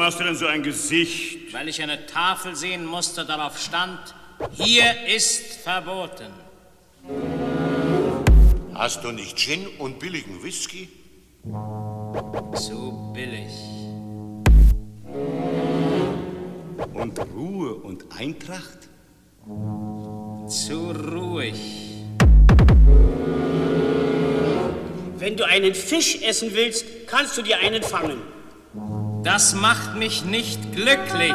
Warum hast du denn so ein Gesicht? Weil ich eine Tafel sehen musste, darauf stand, hier ist verboten. Hast du nicht Gin und billigen Whisky? Zu billig. Und Ruhe und Eintracht? Zu ruhig. Wenn du einen Fisch essen willst, kannst du dir einen fangen. Das macht mich nicht glücklich.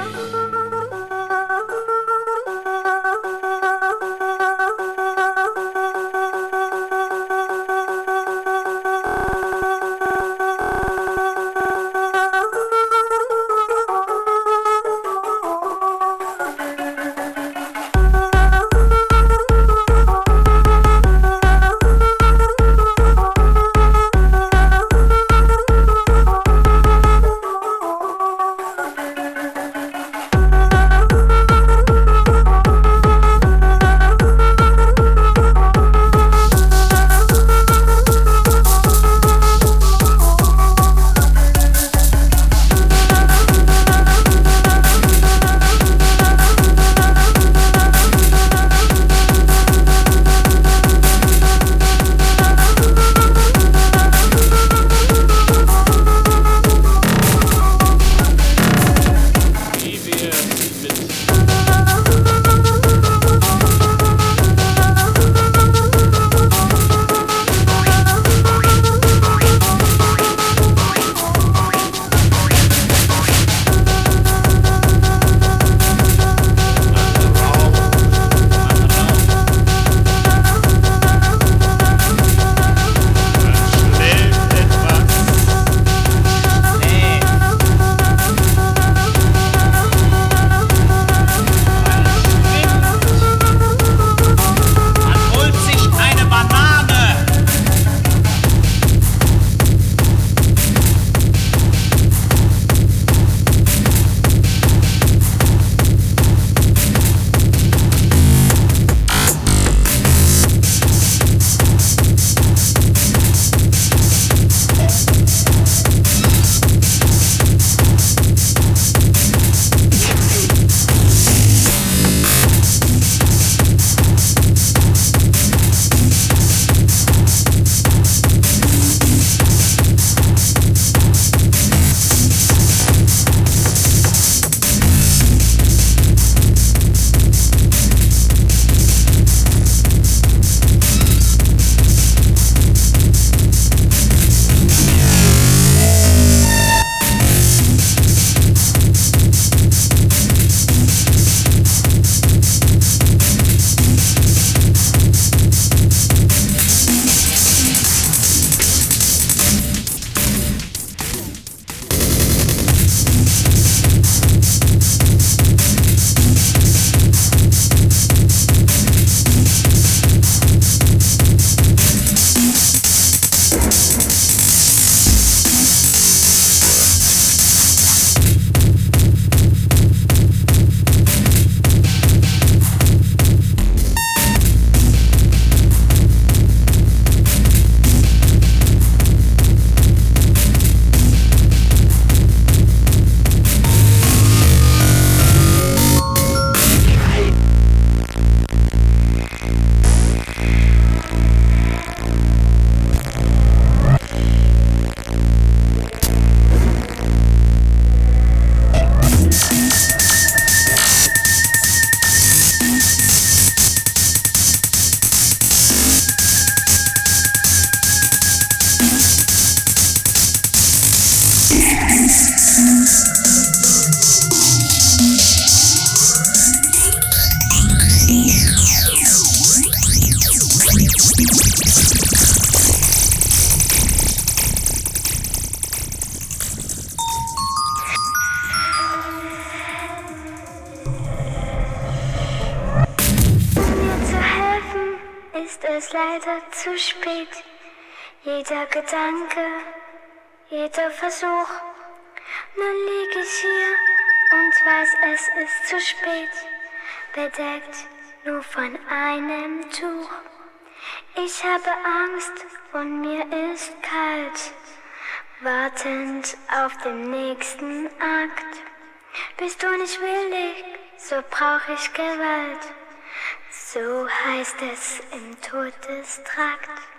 Gedanke, jeder Versuch. Nun lieg ich hier und weiß, es ist zu spät. Bedeckt nur von einem Tuch. Ich habe Angst und mir ist kalt, wartend auf den nächsten Akt. Bist du nicht willig, so brauch ich Gewalt. So heißt es im Todestrakt.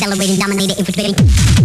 Celebrating, dominated, infiltrating.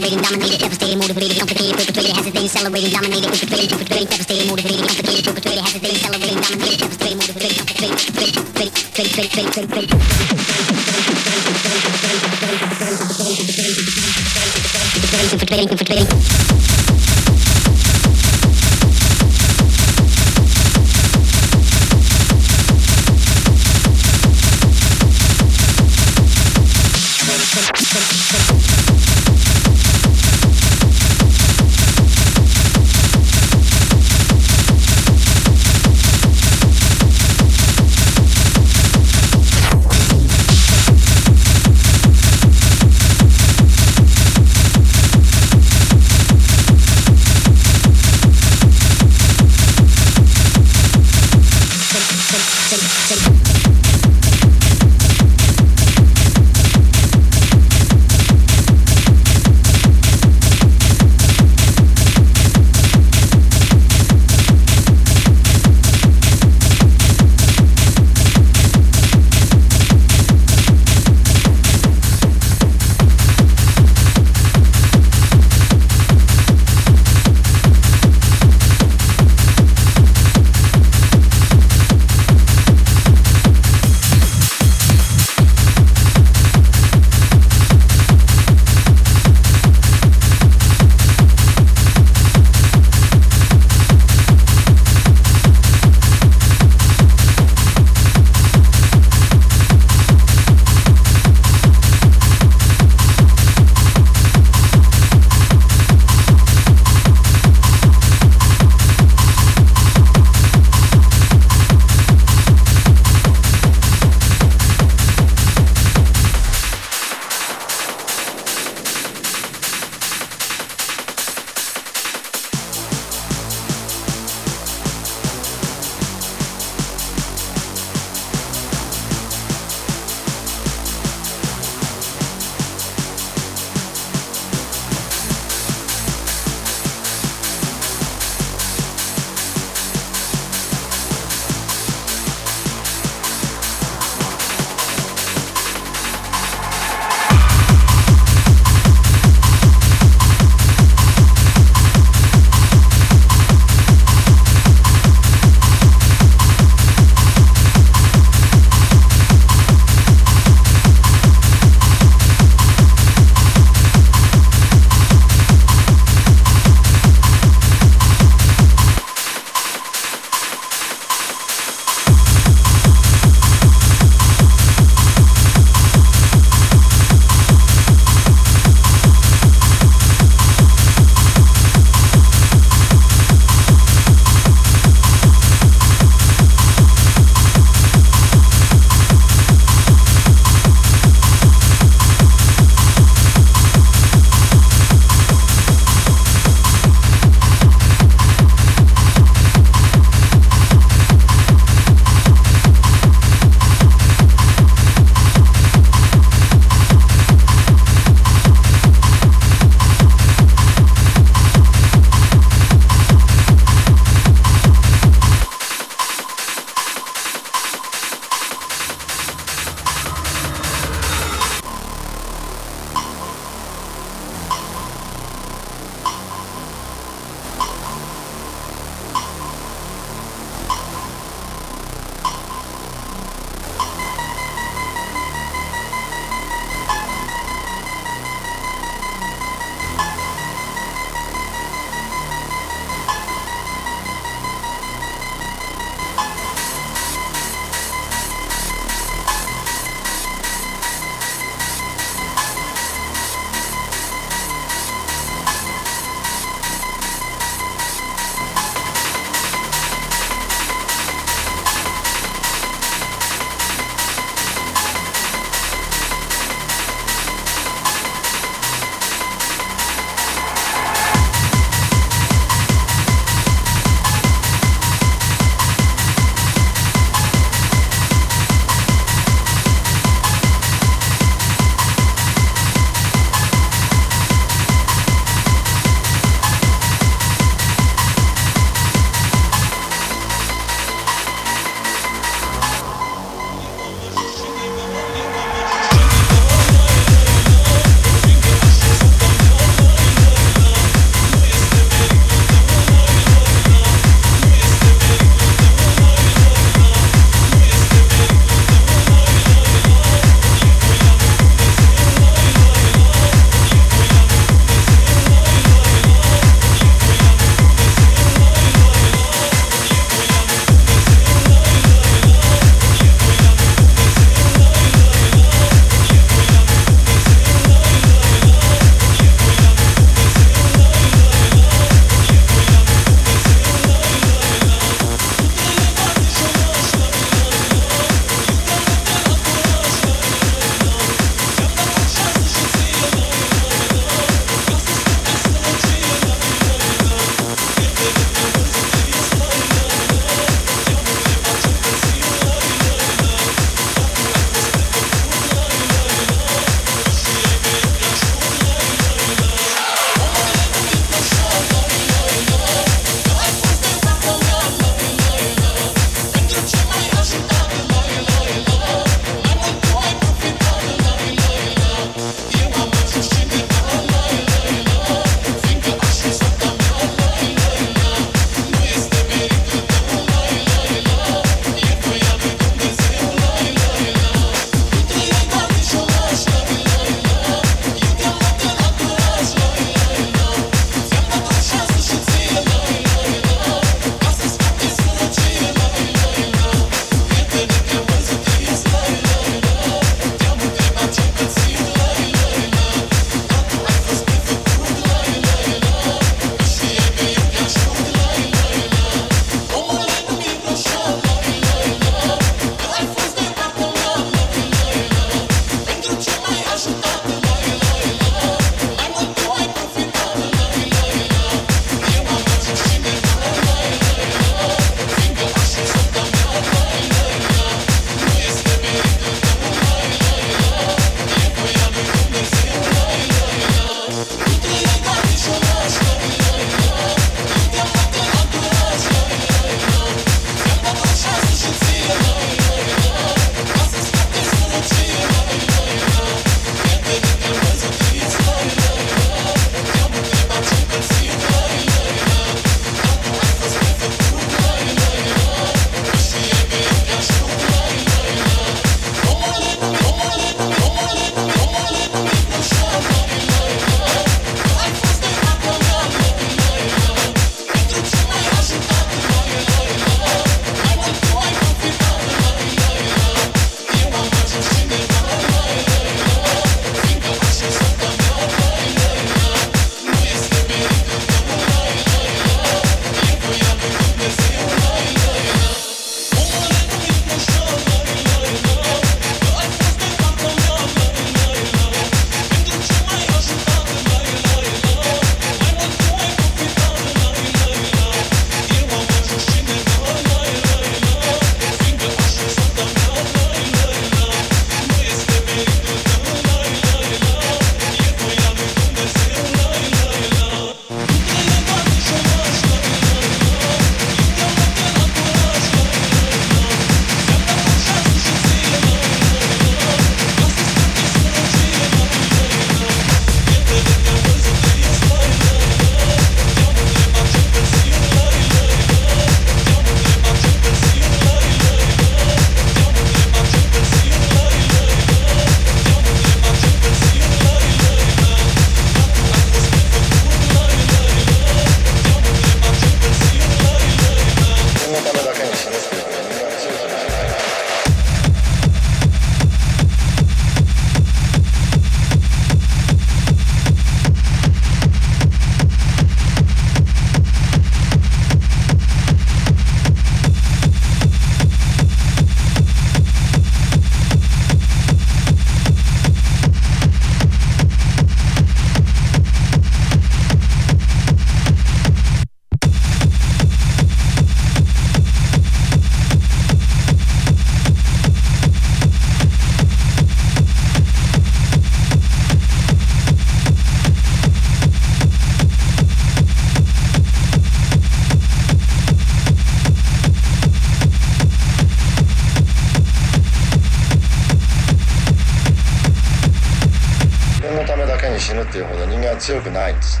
強くないんです。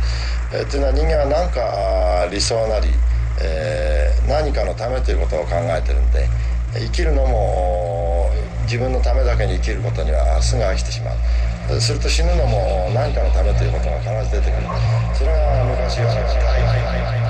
えー、というのは人間は何か理想なり、えー、何かのためということを考えてるんで生きるのも自分のためだけに生きることにはすぐ飽きてしまう。すると死ぬのも何かのためということが必ず出てくる。それが昔言われた。